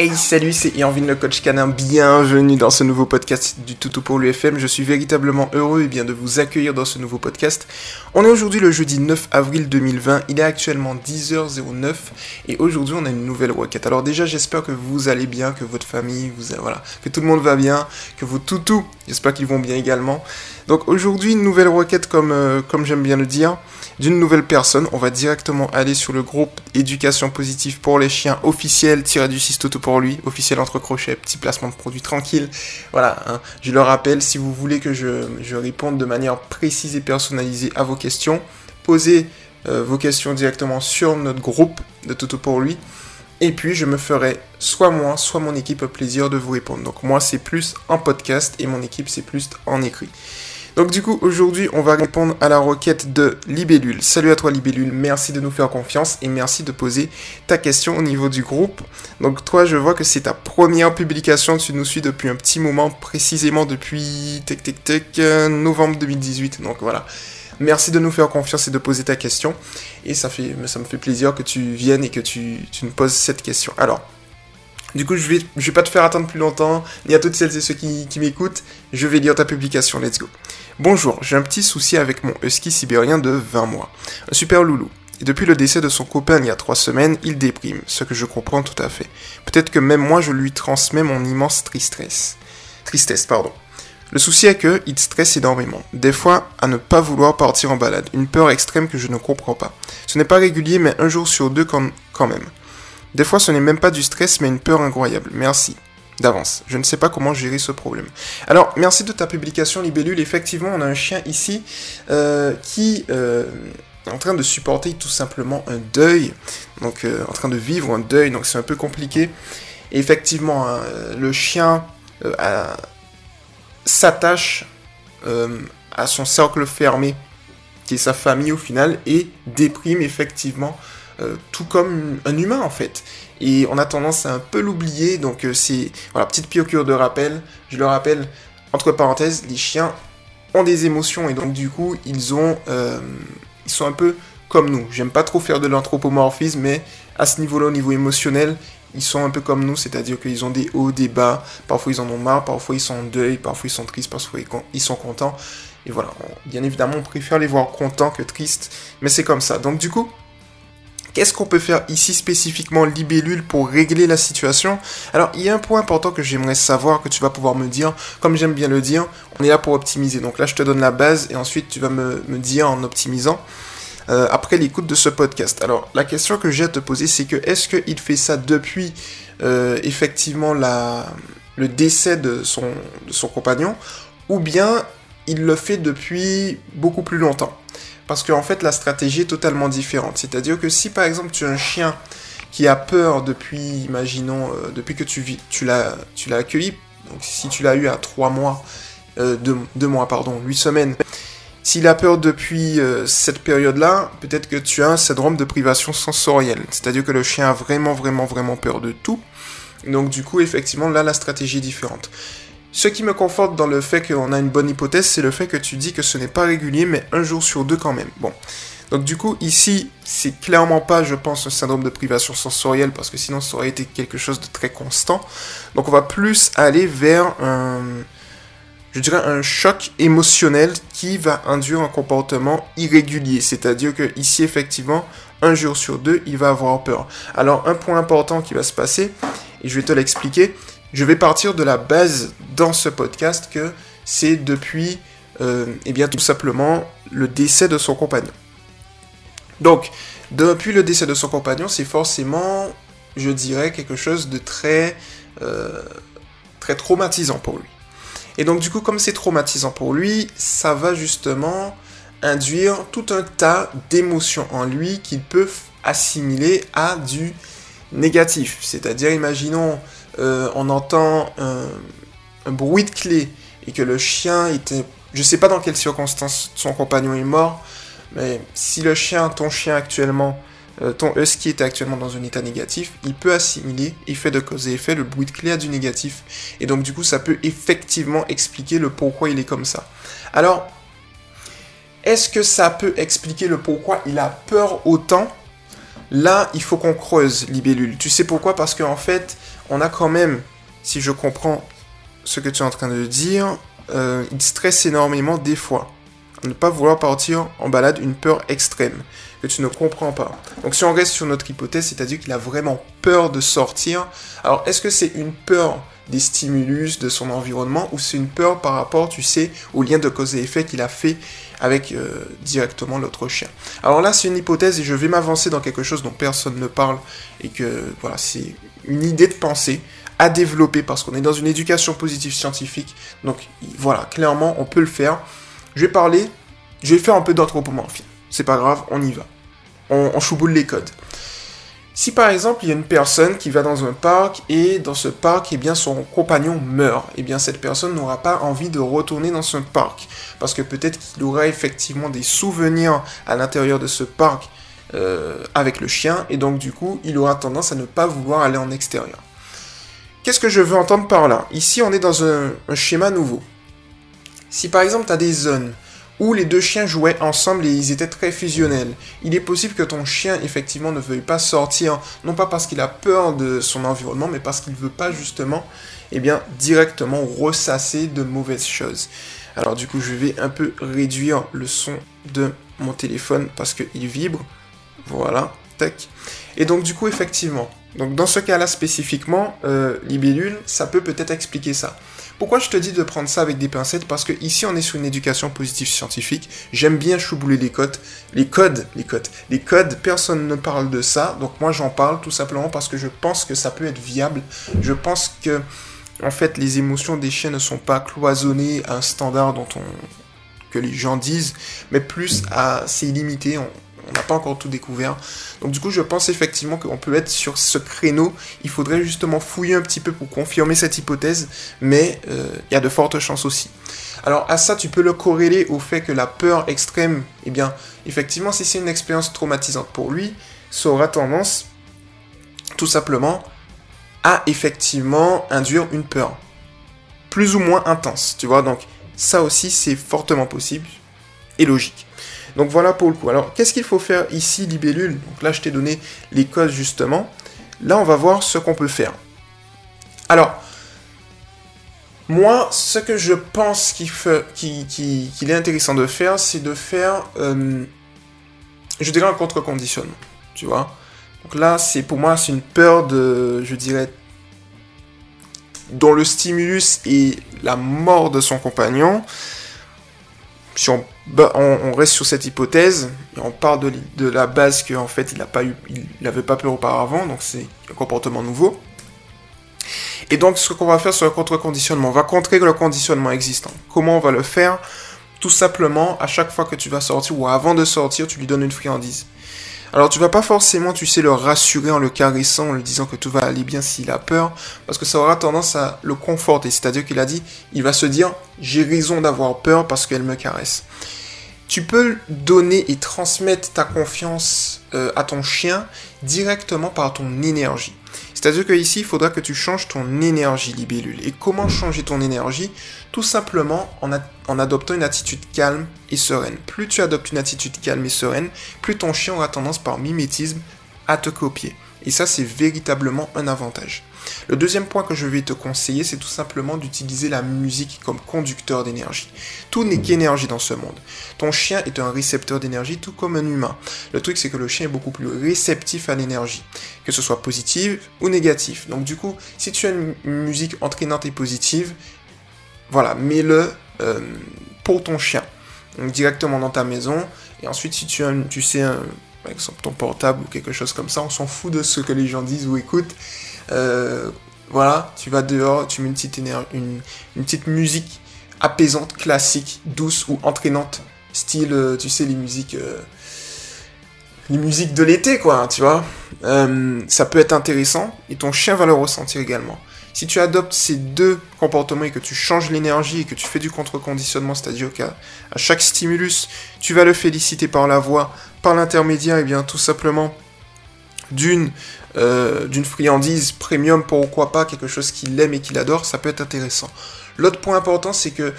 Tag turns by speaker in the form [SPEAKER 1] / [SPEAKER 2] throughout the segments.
[SPEAKER 1] Hey salut, c'est Irvin le coach canin, bienvenue dans ce nouveau podcast du Toutou pour l'UFM. Je suis véritablement heureux et eh bien, de vous accueillir dans ce nouveau podcast. On est aujourd'hui le jeudi 9 avril 2020, il est actuellement 10h09 et aujourd'hui on a une nouvelle requête. Alors déjà j'espère que vous allez bien, que votre famille, vous voilà, que tout le monde va bien, que vos toutous, j'espère qu'ils vont bien également. Donc aujourd'hui une nouvelle requête comme, euh, comme j'aime bien le dire d'une nouvelle personne. On va directement aller sur le groupe Éducation positive pour les chiens officiel, tiré du 6 toto pour lui, officiel entre crochets, petit placement de produit tranquille. Voilà, hein. je le rappelle, si vous voulez que je, je, réponde de manière précise et personnalisée à vos questions, posez euh, vos questions directement sur notre groupe de Toto pour lui. Et puis je me ferai soit moi, soit mon équipe plaisir de vous répondre. Donc moi c'est plus en podcast et mon équipe c'est plus en écrit. Donc du coup, aujourd'hui, on va répondre à la requête de Libellule. Salut à toi Libellule, merci de nous faire confiance et merci de poser ta question au niveau du groupe. Donc toi, je vois que c'est ta première publication, tu nous suis depuis un petit moment, précisément depuis tic tic novembre 2018. Donc voilà. Merci de nous faire confiance et de poser ta question. Et ça, fait, ça me fait plaisir que tu viennes et que tu, tu nous poses cette question. Alors, du coup, je vais, pas te faire attendre plus longtemps, ni à toutes celles et ceux qui, m'écoutent. Je vais lire ta publication, let's go. Bonjour, j'ai un petit souci avec mon husky sibérien de 20 mois. Un super loulou. Et depuis le décès de son copain il y a 3 semaines, il déprime, ce que je comprends tout à fait. Peut-être que même moi je lui transmets mon immense tristesse. Tristesse, pardon. Le souci est que il stresse énormément. Des fois, à ne pas vouloir partir en balade. Une peur extrême que je ne comprends pas. Ce n'est pas régulier, mais un jour sur deux quand même. Des fois, ce n'est même pas du stress, mais une peur incroyable. Merci. D'avance. Je ne sais pas comment gérer ce problème. Alors, merci de ta publication, Libellule. Effectivement, on a un chien ici euh, qui euh, est en train de supporter tout simplement un deuil. Donc, euh, en train de vivre un deuil. Donc, c'est un peu compliqué. Effectivement, hein, le chien s'attache à son cercle fermé, qui est sa famille au final, et déprime effectivement euh, tout comme un humain en fait. Et on a tendance à un peu l'oublier, donc euh, c'est... Voilà, petite piqûre de rappel, je le rappelle, entre parenthèses, les chiens ont des émotions et donc du coup ils ont... Euh, ils sont un peu comme nous. J'aime pas trop faire de l'anthropomorphisme, mais à ce niveau-là, au niveau émotionnel, ils sont un peu comme nous, c'est-à-dire qu'ils ont des hauts, des bas, parfois ils en ont marre, parfois ils sont en deuil, parfois ils sont tristes, parfois ils sont contents. Et voilà, bien évidemment, on préfère les voir contents que tristes, mais c'est comme ça. Donc du coup, Qu'est-ce qu'on peut faire ici spécifiquement libellule pour régler la situation? Alors il y a un point important que j'aimerais savoir, que tu vas pouvoir me dire, comme j'aime bien le dire, on est là pour optimiser. Donc là je te donne la base et ensuite tu vas me, dire en optimisant. Euh, après l'écoute de ce podcast. Alors la question que j'ai à te poser c'est que est-ce qu'il fait ça depuis euh, effectivement le décès de son compagnon ou bien il le fait depuis beaucoup plus longtemps? Parce qu'en fait, la stratégie est totalement différente. C'est-à-dire que si par exemple tu as un chien qui a peur depuis, imaginons, euh, depuis que tu, tu l'as accueilli, donc si tu l'as eu à 3 mois, 2 euh, mois, pardon, 8 semaines, s'il a peur depuis euh, cette période-là, peut-être que tu as un syndrome de privation sensorielle. C'est-à-dire que le chien a vraiment, vraiment, vraiment peur de tout. Donc du coup, effectivement, là, la stratégie est différente. Ce qui me conforte dans le fait qu'on a une bonne hypothèse, c'est le fait que tu dis que ce n'est pas régulier, mais un jour sur deux quand même. Bon. Donc du coup, ici, c'est clairement pas, je pense, un syndrome de privation sensorielle, parce que sinon, ça aurait été quelque chose de très constant. Donc on va plus aller vers un, je dirais, un choc émotionnel qui va induire un comportement irrégulier. C'est-à-dire que ici, effectivement, un jour sur deux, il va avoir peur. Alors un point important qui va se passer, et je vais te l'expliquer, je vais partir de la base dans ce podcast que c'est depuis, euh, eh bien, tout simplement le décès de son compagnon. Donc, depuis le décès de son compagnon, c'est forcément, je dirais, quelque chose de très, euh, très traumatisant pour lui. Et donc, du coup, comme c'est traumatisant pour lui, ça va justement induire tout un tas d'émotions en lui qu'il peut assimiler à du négatif. C'est-à-dire, imaginons, euh, on entend un, bruit de clé et que le chien était... Je sais pas dans quelles circonstances son compagnon est mort, mais si le chien, ton chien actuellement, euh, ton husky est actuellement dans un état négatif, il peut assimiler effet de cause et effet, le bruit de clé a du négatif. Et donc du coup, ça peut effectivement expliquer le pourquoi il est comme ça. Alors, est-ce que ça peut expliquer le pourquoi il a peur autant Là, il faut qu'on creuse libellule. Tu sais pourquoi? Parce qu'en fait, on a quand même, si je comprends ce que tu es en train de dire, euh, il stresse énormément des fois. Ne pas vouloir partir en balade, une peur extrême que tu ne comprends pas. Donc si on reste sur notre hypothèse, c'est-à-dire qu'il a vraiment peur de sortir. Alors est-ce que c'est une peur des stimulus de son environnement ou c'est une peur par rapport, tu sais, au lien de cause et effet qu'il a fait avec euh, directement l'autre chien. Alors là, c'est une hypothèse et je vais m'avancer dans quelque chose dont personne ne parle et que voilà, c'est une idée de pensée à développer parce qu'on est dans une éducation positive scientifique. Donc voilà, clairement, on peut le faire. Je vais parler, je vais faire un peu d'anthropomorphie. C'est pas grave, on y va. On, on chouboule les codes. Si par exemple il y a une personne qui va dans un parc et dans ce parc, eh bien son compagnon meurt, eh bien cette personne n'aura pas envie de retourner dans ce parc parce que peut-être qu'il aura effectivement des souvenirs à l'intérieur de ce parc euh, avec le chien et donc du coup il aura tendance à ne pas vouloir aller en extérieur. Qu'est-ce que je veux entendre par là? Ici on est dans un, un schéma nouveau. Si par exemple tu as des zones où les deux chiens jouaient ensemble et ils étaient très fusionnels. Il est possible que ton chien effectivement ne veuille pas sortir, non pas parce qu'il a peur de son environnement, mais parce qu'il ne veut pas justement, eh bien, directement ressasser de mauvaises choses. Alors du coup, je vais un peu réduire le son de mon téléphone parce qu'il vibre. Voilà, tac. Et donc du coup, effectivement, donc dans ce cas-là spécifiquement, euh, libellule, ça peut peut-être expliquer ça. Pourquoi je te dis de prendre ça avec des pincettes? Parce que ici on est sur une éducation positive scientifique. J'aime bien choubouler les codes, les codes, les codes, les codes. Personne ne parle de ça, donc moi j'en parle tout simplement parce que je pense que ça peut être viable. Je pense que en fait les émotions des chiens ne sont pas cloisonnées à un standard dont on que les gens disent, mais plus à c'est illimité on n'a pas encore tout découvert. Donc du coup, je pense effectivement qu'on peut être sur ce créneau. Il faudrait justement fouiller un petit peu pour confirmer cette hypothèse, mais euh, il y a de fortes chances aussi. Alors à ça, tu peux le corréler au fait que la peur extrême, eh bien, effectivement, si c'est une expérience traumatisante pour lui, ça aura tendance, tout simplement, à effectivement induire une peur. Plus ou moins intense, tu vois. Donc ça aussi, c'est fortement possible et logique. Donc voilà pour le coup. Alors qu'est-ce qu'il faut faire ici, libellule? Donc là, je t'ai donné les codes justement. Là, on va voir ce qu'on peut faire. Alors, moi, ce que je pense qu'il est intéressant de faire, c'est de faire, euh, je dirais, un contre-conditionnement. Tu vois Donc là, c'est pour moi, c'est une peur de, je dirais, dont le stimulus est la mort de son compagnon. Si on bah, on, reste sur cette hypothèse, et on part de, la base qu'en fait il n'avait pas, pas peur auparavant, donc c'est un comportement nouveau. Et donc ce qu'on va faire sur le contre-conditionnement, on va contrer le conditionnement existant. Comment on va le faire? Tout simplement, à chaque fois que tu vas sortir ou avant de sortir, tu lui donnes une friandise. Alors tu vas pas forcément, tu sais, le rassurer en le caressant, en lui disant que tout va aller bien s'il a peur, parce que ça aura tendance à le conforter. C'est-à-dire qu'il a dit, il va se dire, j'ai raison d'avoir peur parce qu'elle me caresse tu peux donner et transmettre ta confiance euh, à ton chien directement par ton énergie. C'est-à-dire que ici, il faudra que tu changes ton énergie libellule. Et comment changer ton énergie? Tout simplement en, en, adoptant une attitude calme et sereine. Plus tu adoptes une attitude calme et sereine, plus ton chien aura tendance par mimétisme à te copier. Et ça, c'est véritablement un avantage. Le deuxième point que je vais te conseiller, c'est tout simplement d'utiliser la musique comme conducteur d'énergie. Tout n'est qu'énergie dans ce monde. Ton chien est un récepteur d'énergie tout comme un humain. Le truc, c'est que le chien est beaucoup plus réceptif à l'énergie, que ce soit positive ou négative. Donc du coup, si tu as une musique entraînante et positive, voilà, mets-le euh, pour ton chien. directement dans ta maison. Et ensuite, si tu as, tu sais, par exemple ton portable ou quelque chose comme ça, on s'en fout de ce que les gens disent ou écoutent. Euh, voilà, tu vas dehors, tu mets une petite, une, petite musique apaisante, classique, douce ou entraînante, style, euh, tu sais, les musiques, euh, les musiques de l'été, quoi, tu vois. ça peut être intéressant et ton chien va le ressentir également. Si tu adoptes ces deux comportements et que tu changes l'énergie et que tu fais du contre-conditionnement, c'est-à-dire qu'à chaque stimulus, tu vas le féliciter par la voix, par l'intermédiaire, et bien tout simplement d'une euh, d'une friandise premium, pourquoi pas quelque chose qu'il aime et qu'il adore, ça peut être intéressant. L'autre point important, c'est que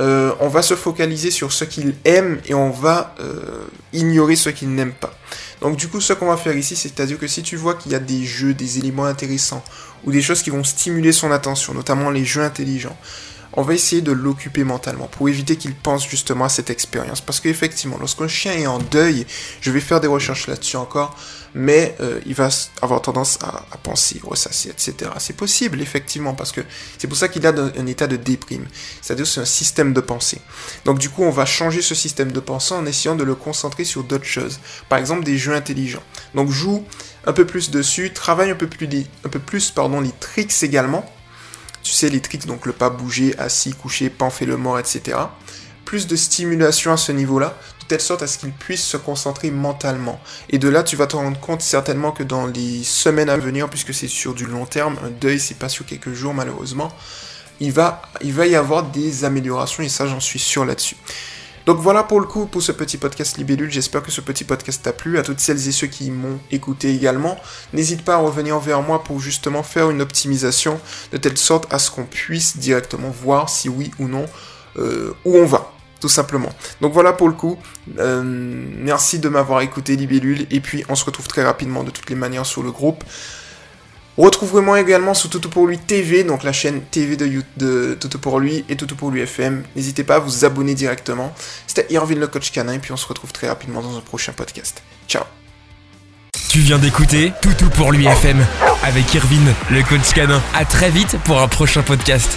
[SPEAKER 1] euh, on va se focaliser sur ce qu'il aime et on va euh, ignorer ce qu'il n'aime pas. Donc du coup, ce qu'on va faire ici, c'est-à-dire que si tu vois qu'il y a des jeux, des éléments intéressants ou des choses qui vont stimuler son attention, notamment les jeux intelligents, on va essayer de l'occuper mentalement pour éviter qu'il pense justement à cette expérience. Parce qu'effectivement, lorsqu'un chien est en deuil, je vais faire des recherches là-dessus encore, mais euh, il va avoir tendance à, penser, ressasser, etc. C'est possible, effectivement, parce que c'est pour ça qu'il a un état de déprime. C'est-à-dire c'est un système de pensée. Donc du coup, on va changer ce système de pensée en essayant de le concentrer sur d'autres choses. Par exemple, des jeux intelligents. Donc joue un peu plus dessus, travaille un peu plus, un les tricks également tu sais, les tricks, donc le pas bouger, assis, couché, fait le mort, etc. Plus de stimulation à ce niveau-là, de telle sorte à ce qu'il puisse se concentrer mentalement. Et de là, tu vas te rendre compte certainement que dans les semaines à venir, puisque c'est sur du long terme, un deuil, c'est pas sur quelques jours malheureusement, il va, il va y avoir des améliorations et ça, j'en suis sûr là-dessus. Donc voilà pour le coup pour ce petit podcast Libellule. J'espère que ce petit podcast t'a plu. À toutes celles et ceux qui m'ont écouté également, n'hésite pas à revenir vers moi pour justement faire une optimisation de telle sorte à ce qu'on puisse directement voir si oui ou non euh, où on va. Tout simplement. Donc voilà pour le coup. Euh, merci de m'avoir écouté Libellule. Et puis on se retrouve très rapidement de toutes les manières sur le groupe. Retrouvez-moi également sur Toto pour lui TV, donc la chaîne TV de, Toto pour lui et Toto pour lui FM. N'hésitez pas à vous abonner directement. C'était Irvin le coach canin et puis on se retrouve très rapidement dans un prochain podcast. Ciao.
[SPEAKER 2] Tu viens d'écouter Toutou pour lui FM avec Irvin le coach canin. À très vite pour un prochain podcast.